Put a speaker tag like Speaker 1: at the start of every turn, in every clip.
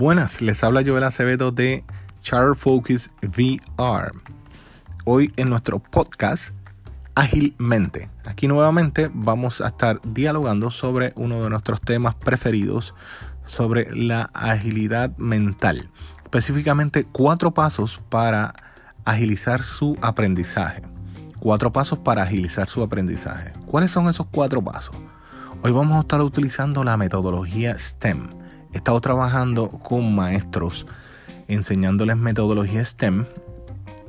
Speaker 1: Buenas, les habla Joel Acevedo de Charter Focus VR. Hoy en nuestro podcast Ágilmente. Aquí nuevamente vamos a estar dialogando sobre uno de nuestros temas preferidos, sobre la agilidad mental. Específicamente cuatro pasos para agilizar su aprendizaje. Cuatro pasos para agilizar su aprendizaje. ¿Cuáles son esos cuatro pasos? Hoy vamos a estar utilizando la metodología STEM he estado trabajando con maestros enseñándoles metodología STEM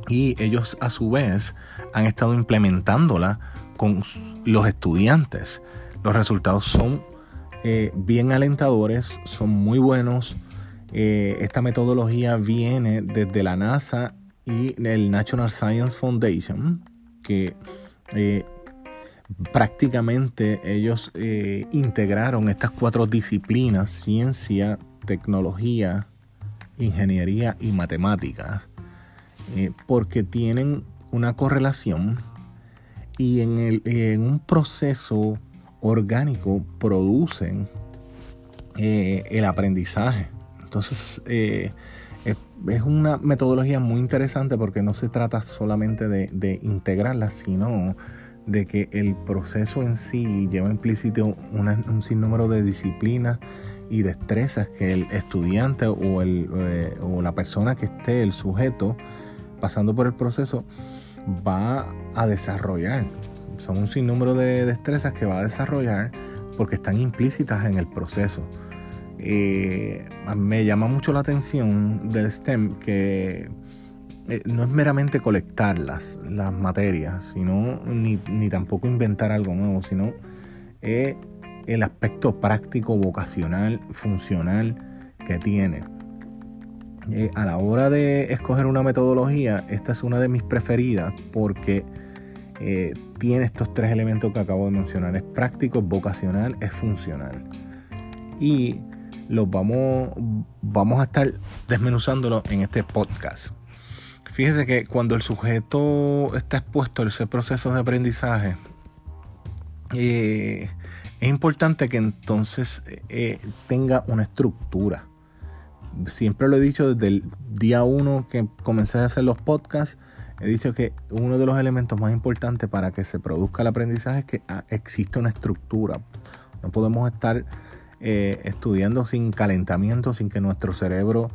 Speaker 1: y ellos a su vez han estado implementándola con los estudiantes. Los resultados son eh, bien alentadores, son muy buenos. Eh, esta metodología viene desde la NASA y el National Science Foundation, que eh, prácticamente ellos eh, integraron estas cuatro disciplinas, ciencia, tecnología, ingeniería y matemáticas, eh, porque tienen una correlación y en, el, en un proceso orgánico producen eh, el aprendizaje. Entonces, es, una metodología muy interesante porque no se trata solamente de, de integrarla, sino de que el proceso en sí lleva implícito un sinnúmero de disciplinas y destrezas que el estudiante o, el, eh, o la persona que esté, el sujeto, pasando por el proceso, va a desarrollar. Son un sinnúmero de destrezas que va a desarrollar porque están implícitas en el proceso. Eh, me llama mucho la atención del STEM que eh, no es meramente colectar las, las materias, sino ni, tampoco inventar algo nuevo, sino eh, el aspecto práctico, vocacional, funcional que tiene. Eh, a la hora de escoger una metodología, esta es una de mis preferidas porque tiene estos tres elementos que acabo de mencionar. Es práctico, es vocacional, es funcional. Y los vamos, vamos a estar desmenuzándolo en este podcast. Fíjese que cuando el sujeto está expuesto a ese proceso de aprendizaje, eh, es importante que entonces eh, tenga una estructura. Siempre lo he dicho desde el día uno que comencé a hacer los podcasts, he dicho que uno de los elementos más importantes para que se produzca el aprendizaje es que ah, existe una estructura. No podemos estar eh, estudiando sin calentamiento, sin que nuestro cerebro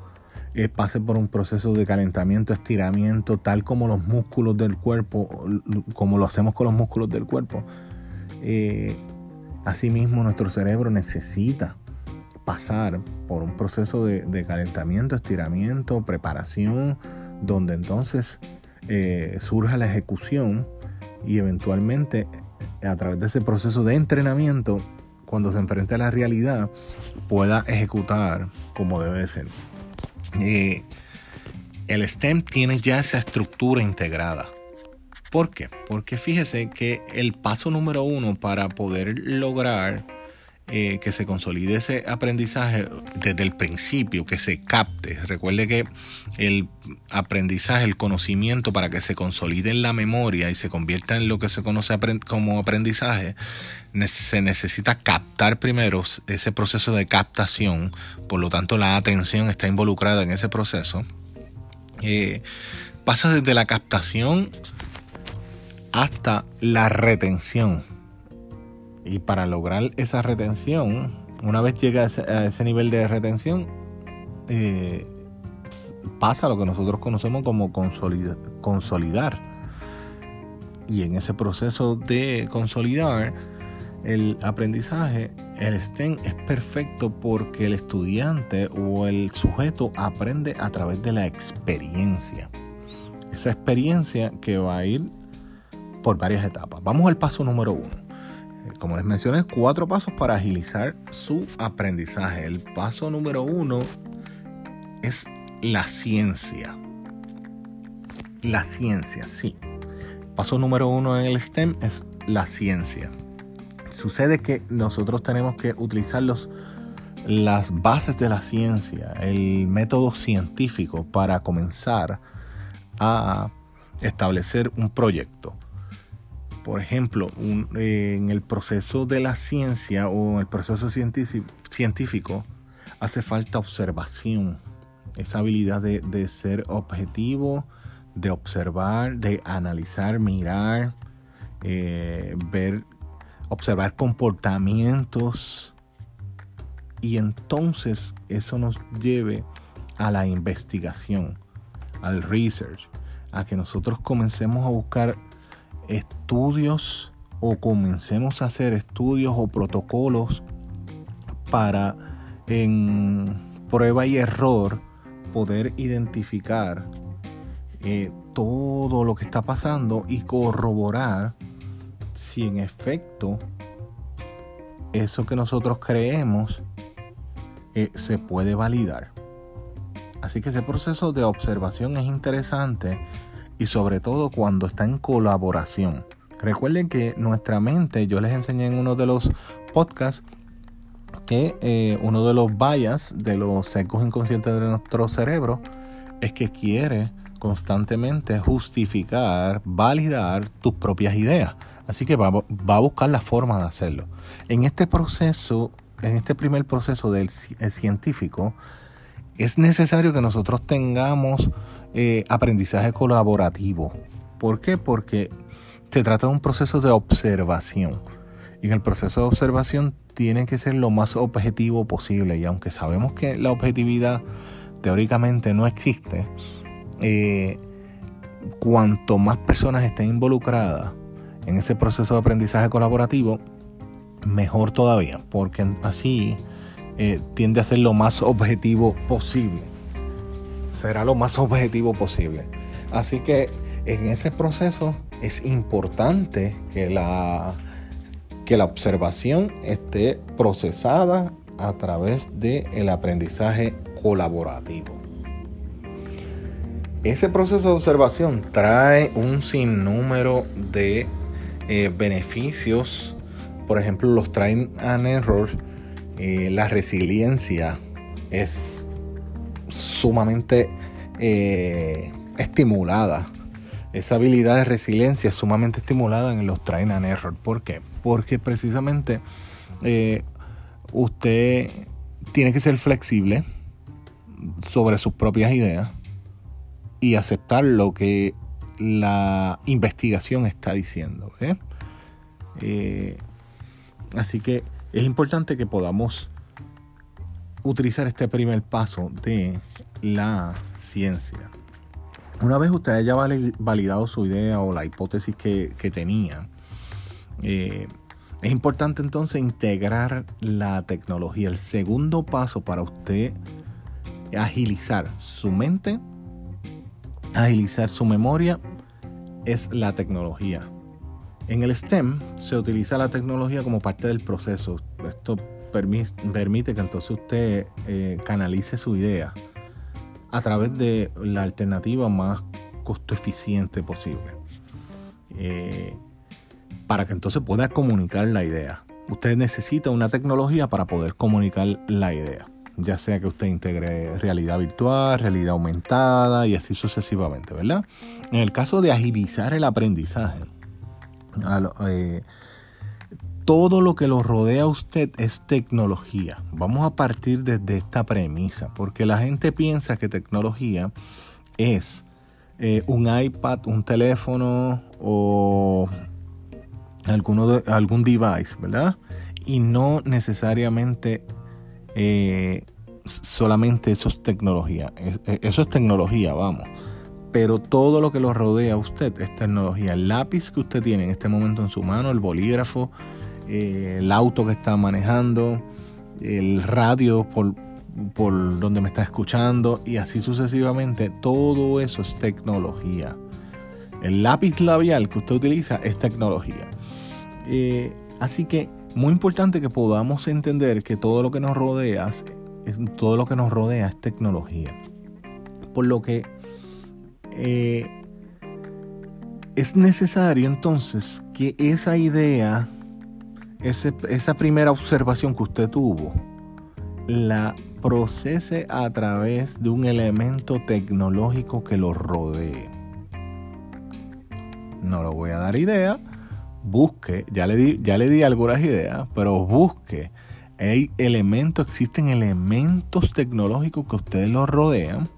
Speaker 1: eh, pase por un proceso de calentamiento, estiramiento, tal como los músculos del cuerpo, como lo hacemos con los músculos del cuerpo. Eh, asimismo, nuestro cerebro necesita pasar por un proceso de, calentamiento, estiramiento, preparación, donde entonces eh, surja la ejecución y eventualmente a través de ese proceso de entrenamiento, cuando se enfrente a la realidad, pueda ejecutar como debe ser. Eh, el STEM tiene ya esa estructura integrada. ¿Por qué? Porque fíjese que el paso número uno para poder lograr eh, que se consolide ese aprendizaje desde el principio, que se capte. Recuerde que el aprendizaje, el conocimiento, para que se consolide en la memoria y se convierta en lo que se conoce como aprendizaje, se necesita captar primero ese proceso de captación, por lo tanto la atención está involucrada en ese proceso. Eh, pasa desde la captación hasta la retención y para lograr esa retención, una vez llega a ese, nivel de retención, eh, pasa lo que nosotros conocemos como consolidar. Y en ese proceso de consolidar el aprendizaje, el STEM es perfecto porque el estudiante o el sujeto aprende a través de la experiencia. Esa experiencia que va a ir por varias etapas. Vamos al paso número uno como les mencioné, cuatro pasos para agilizar su aprendizaje. El paso número uno es la ciencia. La ciencia, sí. Paso número uno en el STEM es la ciencia. Sucede que nosotros tenemos que utilizar los, las bases de la ciencia, el método científico para comenzar a establecer un proyecto por ejemplo, en el proceso de la ciencia o en el proceso científico, hace falta observación, esa habilidad de, ser objetivo, de observar, de analizar, mirar, eh, ver, observar comportamientos. Y entonces eso nos lleve a la investigación, al research, a que nosotros comencemos a buscar estudios o comencemos a hacer estudios o protocolos para en prueba y error poder identificar eh, todo lo que está pasando y corroborar si en efecto eso que nosotros creemos eh, se puede validar. Así que ese proceso de observación es interesante y sobre todo cuando está en colaboración. Recuerden que nuestra mente, yo les enseñé en uno de los podcasts que eh, uno de los bias de los secos inconscientes de nuestro cerebro es que quiere constantemente justificar, validar tus propias ideas. Así que va, va, a buscar la forma de hacerlo. En este proceso, en este primer proceso del científico, es necesario que nosotros tengamos eh, aprendizaje colaborativo. ¿Por qué? Porque se trata de un proceso de observación. Y en el proceso de observación tiene que ser lo más objetivo posible. Y aunque sabemos que la objetividad teóricamente no existe, eh, cuanto más personas estén involucradas en ese proceso de aprendizaje colaborativo, mejor todavía, porque así eh, tiende a ser lo más objetivo posible. Será lo más objetivo posible. Así que en ese proceso es importante que la, que la observación esté procesada a través del aprendizaje colaborativo. Ese proceso de observación trae un sinnúmero de eh, beneficios, por ejemplo los train and error eh, la resiliencia es sumamente eh, estimulada. Esa habilidad de resiliencia es sumamente estimulada en los train and error. ¿Por qué? Porque precisamente eh, usted tiene que ser flexible sobre sus propias ideas y aceptar lo que la investigación está diciendo. así que es importante que podamos utilizar este primer paso de la ciencia. Una vez usted haya validado su idea o la hipótesis que, tenía, eh, es importante entonces integrar la tecnología. El segundo paso para usted agilizar su mente, agilizar su memoria, es la tecnología. En el STEM se utiliza la tecnología como parte del proceso. Esto permite que entonces usted eh, canalice su idea a través de la alternativa más costo eficiente posible. Eh, para que entonces pueda comunicar la idea. Usted necesita una tecnología para poder comunicar la idea. Ya sea que usted integre realidad virtual, realidad aumentada y así sucesivamente, ¿verdad? En el caso de agilizar el aprendizaje, eh, todo lo que lo rodea a usted es tecnología. Vamos a partir desde esta premisa, porque la gente piensa que tecnología es eh, un iPad, un teléfono o alguno algún device, ¿verdad? Y no necesariamente eh, solamente eso es tecnología. eso es tecnología, vamos pero todo lo que lo rodea a usted es tecnología. El lápiz que usted tiene en este momento en su mano, el bolígrafo, eh, el auto que está manejando, el radio por, por donde me está escuchando y así sucesivamente, todo eso es tecnología. El lápiz labial que usted utiliza es tecnología. Eh, así que muy importante que podamos entender que todo lo que nos rodea, todo lo que nos rodea es tecnología. Por lo que eh, es necesario entonces que esa idea, esa primera observación que usted tuvo, la procese a través de un elemento tecnológico que lo rodee. No lo voy a dar idea, busque, ya le di, ya le di algunas ideas, pero busque Hay elementos, existen elementos tecnológicos que ustedes los rodean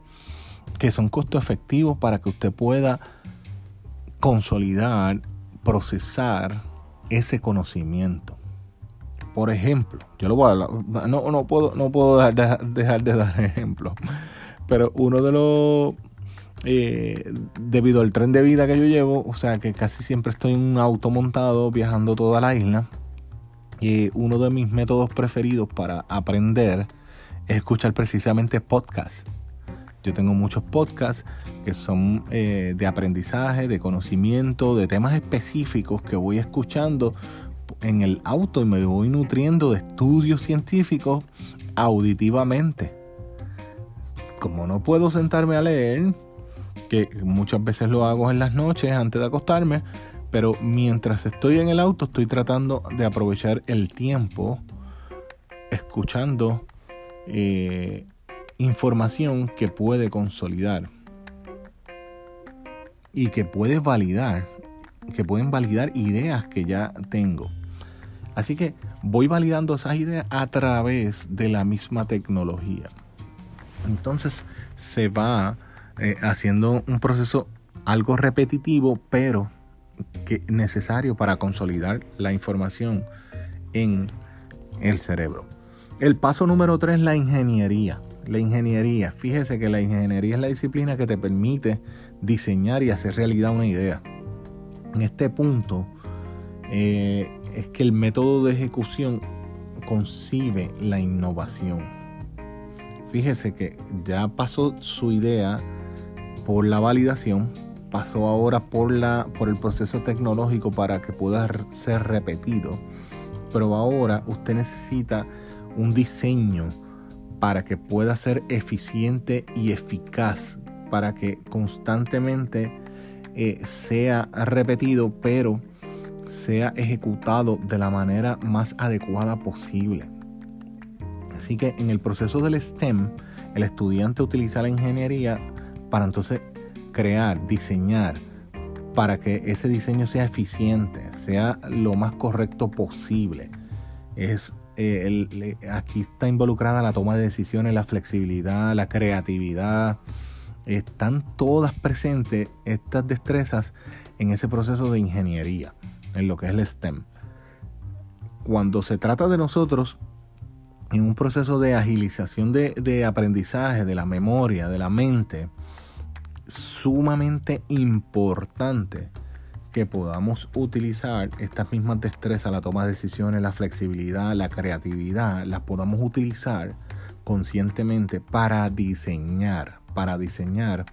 Speaker 1: que son costo efectivos para que usted pueda consolidar, procesar ese conocimiento. Por ejemplo, yo lo voy a no, no puedo, no puedo dejar, dejar de dar ejemplos, pero uno de los, eh, debido al tren de vida que yo llevo, o sea que casi siempre estoy en un auto montado viajando toda la isla, y uno de mis métodos preferidos para aprender es escuchar precisamente podcasts. Yo tengo muchos podcasts que son eh, de aprendizaje, de conocimiento, de temas específicos que voy escuchando en el auto y me voy nutriendo de estudios científicos auditivamente. Como no puedo sentarme a leer, que muchas veces lo hago en las noches antes de acostarme, pero mientras estoy en el auto estoy tratando de aprovechar el tiempo escuchando eh, información que puede consolidar y que puede validar, que pueden validar ideas que ya tengo. Así que voy validando esas ideas a través de la misma tecnología. Entonces se va eh, haciendo un proceso algo repetitivo, pero que necesario para consolidar la información en el cerebro. El paso número tres, la ingeniería. La ingeniería, fíjese que la ingeniería es la disciplina que te permite diseñar y hacer realidad una idea. En este punto eh, es que el método de ejecución concibe la innovación. Fíjese que ya pasó su idea por la validación, pasó ahora por, la, por el proceso tecnológico para que pueda ser repetido, pero ahora usted necesita un diseño para que pueda ser eficiente y eficaz, para que constantemente eh, sea repetido, pero sea ejecutado de la manera más adecuada posible. Así que en el proceso del STEM, el estudiante utiliza la ingeniería para entonces crear, diseñar, para que ese diseño sea eficiente, sea lo más correcto posible. Es eh, aquí está involucrada la toma de decisiones, la flexibilidad, la creatividad. Están todas presentes estas destrezas en ese proceso de ingeniería, en lo que es el STEM. Cuando se trata de nosotros, en un proceso de agilización de, de aprendizaje, de la memoria, de la mente, sumamente importante que podamos utilizar estas mismas destrezas, la toma de decisiones, la flexibilidad, la creatividad, las podamos utilizar conscientemente para diseñar, para diseñar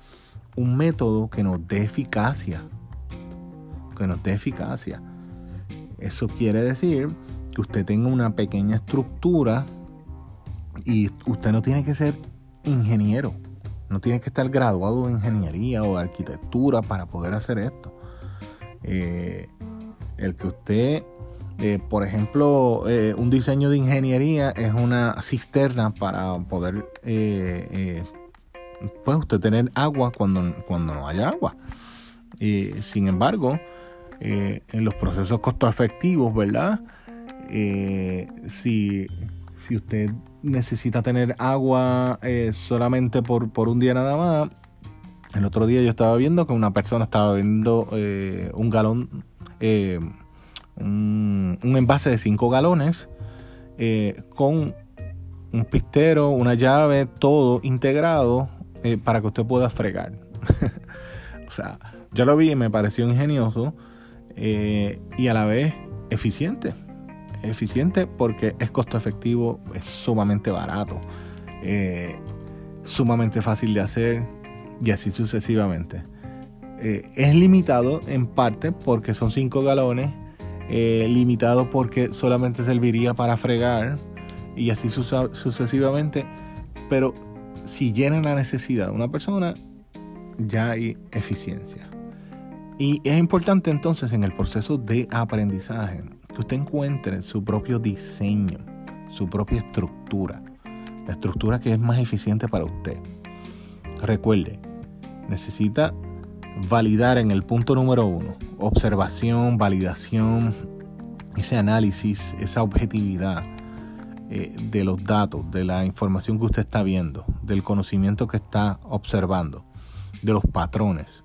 Speaker 1: un método que nos dé eficacia, que nos dé eficacia. Eso quiere decir que usted tenga una pequeña estructura y usted no tiene que ser ingeniero, no tiene que estar graduado en ingeniería o arquitectura para poder hacer esto. Eh, el que usted, eh, por ejemplo, eh, un diseño de ingeniería es una cisterna para poder, pues usted tener agua cuando, cuando no haya agua. sin embargo, en los procesos costo efectivos, ¿verdad? si, si usted necesita tener agua solamente por, por un día nada más, el otro día yo estaba viendo que una persona estaba viendo eh, un galón, eh, un, envase de 5 galones eh, con un pistero, una llave, todo integrado para que usted pueda fregar. o sea, yo lo vi y me pareció ingenioso y a la vez eficiente. Eficiente porque es costo efectivo, es sumamente barato, sumamente fácil de hacer y así sucesivamente. Eh, es limitado en parte porque son 5 galones, eh, limitado porque solamente serviría para fregar y así sucesivamente, pero si llena la necesidad de una persona, ya hay eficiencia. Y es importante entonces en el proceso de aprendizaje que usted encuentre su propio diseño, su propia estructura, la estructura que es más eficiente para usted. Recuerde, necesita validar en el punto número uno, observación, validación, ese análisis, esa objetividad. eh, de los datos, de la información que usted está viendo, del conocimiento que está observando, de los patrones.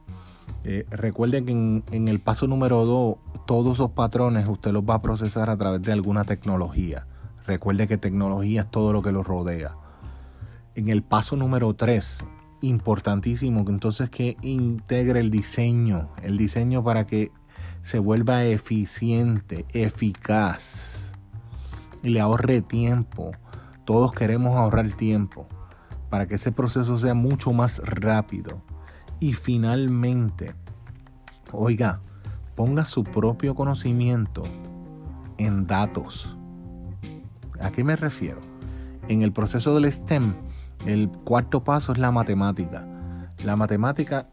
Speaker 1: Eh, recuerde que en, el paso número 2, todos esos patrones usted los va a procesar a través de alguna tecnología. Recuerde que tecnología es todo lo que lo rodea. En el paso número 3, importantísimo, entonces que integre el diseño, el diseño para que se vuelva eficiente, eficaz y le ahorre tiempo. Todos queremos ahorrar tiempo para que ese proceso sea mucho más rápido. Y finalmente, oiga, ponga su propio conocimiento en datos. ¿A qué me refiero? En el proceso del STEM, el cuarto paso es la matemática. La matemática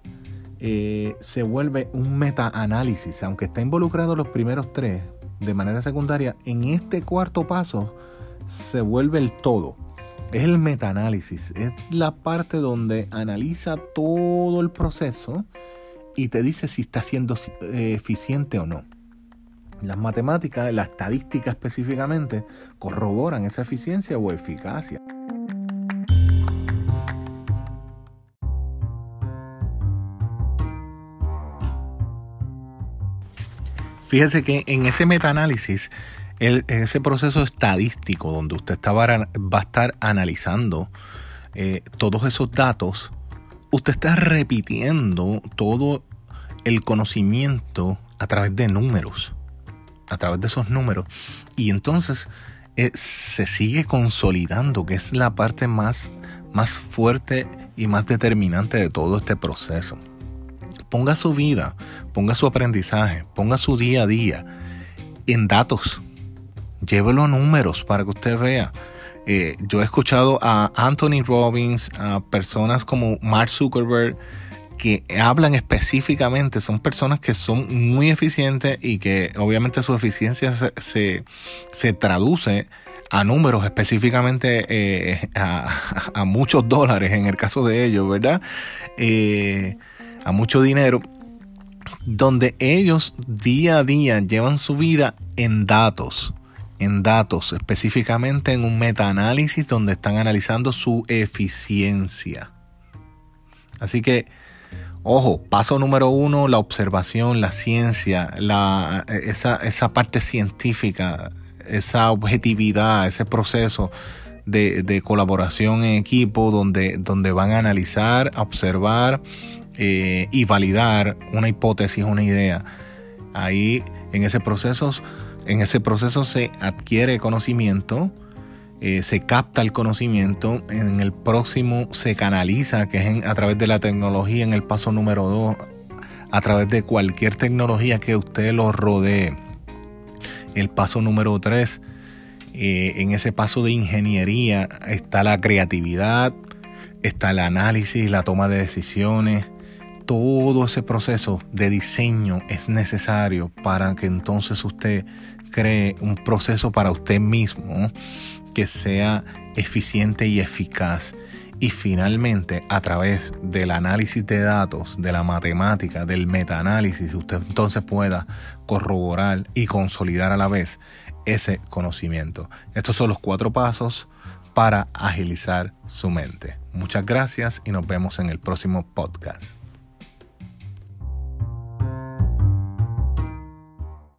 Speaker 1: eh, se vuelve un meta-análisis, aunque está involucrado los primeros tres de manera secundaria, en este cuarto paso se vuelve el todo. Es el meta-análisis, es la parte donde analiza todo el proceso y te dice si está siendo eh, eficiente o no. Las matemáticas, la estadística específicamente, corroboran esa eficiencia o eficacia. Fíjese que en ese metaanálisis, en ese proceso estadístico donde usted va a estar analizando eh, todos esos datos, usted está repitiendo todo el conocimiento a través de números, a través de esos números. Y entonces eh, se sigue consolidando, que es la parte más, más fuerte y más determinante de todo este proceso ponga su vida, ponga su aprendizaje, ponga su día a día en datos. Llévelo a números para que usted vea. Eh, yo he escuchado a Anthony Robbins, a personas como Mark Zuckerberg, que hablan específicamente, son personas que son muy eficientes y que obviamente su eficiencia se, se, traduce a números específicamente eh, a, muchos dólares en el caso de ellos, ¿verdad? Eh, a mucho dinero, donde ellos día a día llevan su vida en datos, en datos, específicamente en un metaanálisis donde están analizando su eficiencia. Así que, ojo, paso número uno, la observación, la ciencia, la, esa, esa parte científica, esa objetividad, ese proceso de, de, colaboración en equipo donde, donde van a analizar, observar eh, y validar una hipótesis, una idea. Ahí en ese proceso, en ese proceso se adquiere conocimiento, eh, se capta el conocimiento, en el próximo se canaliza, que es a través de la tecnología, en el paso número 2, a través de cualquier tecnología que usted lo rodee. El paso número 3, eh, en ese paso de ingeniería está la creatividad, está el análisis, la toma de decisiones, todo ese proceso de diseño es necesario para que entonces usted cree un proceso para usted mismo que sea eficiente y eficaz. Y finalmente, a través del análisis de datos, de la matemática, del metaanálisis, usted entonces pueda corroborar y consolidar a la vez ese conocimiento. Estos son los cuatro pasos para agilizar su mente. Muchas gracias y nos vemos en el próximo podcast.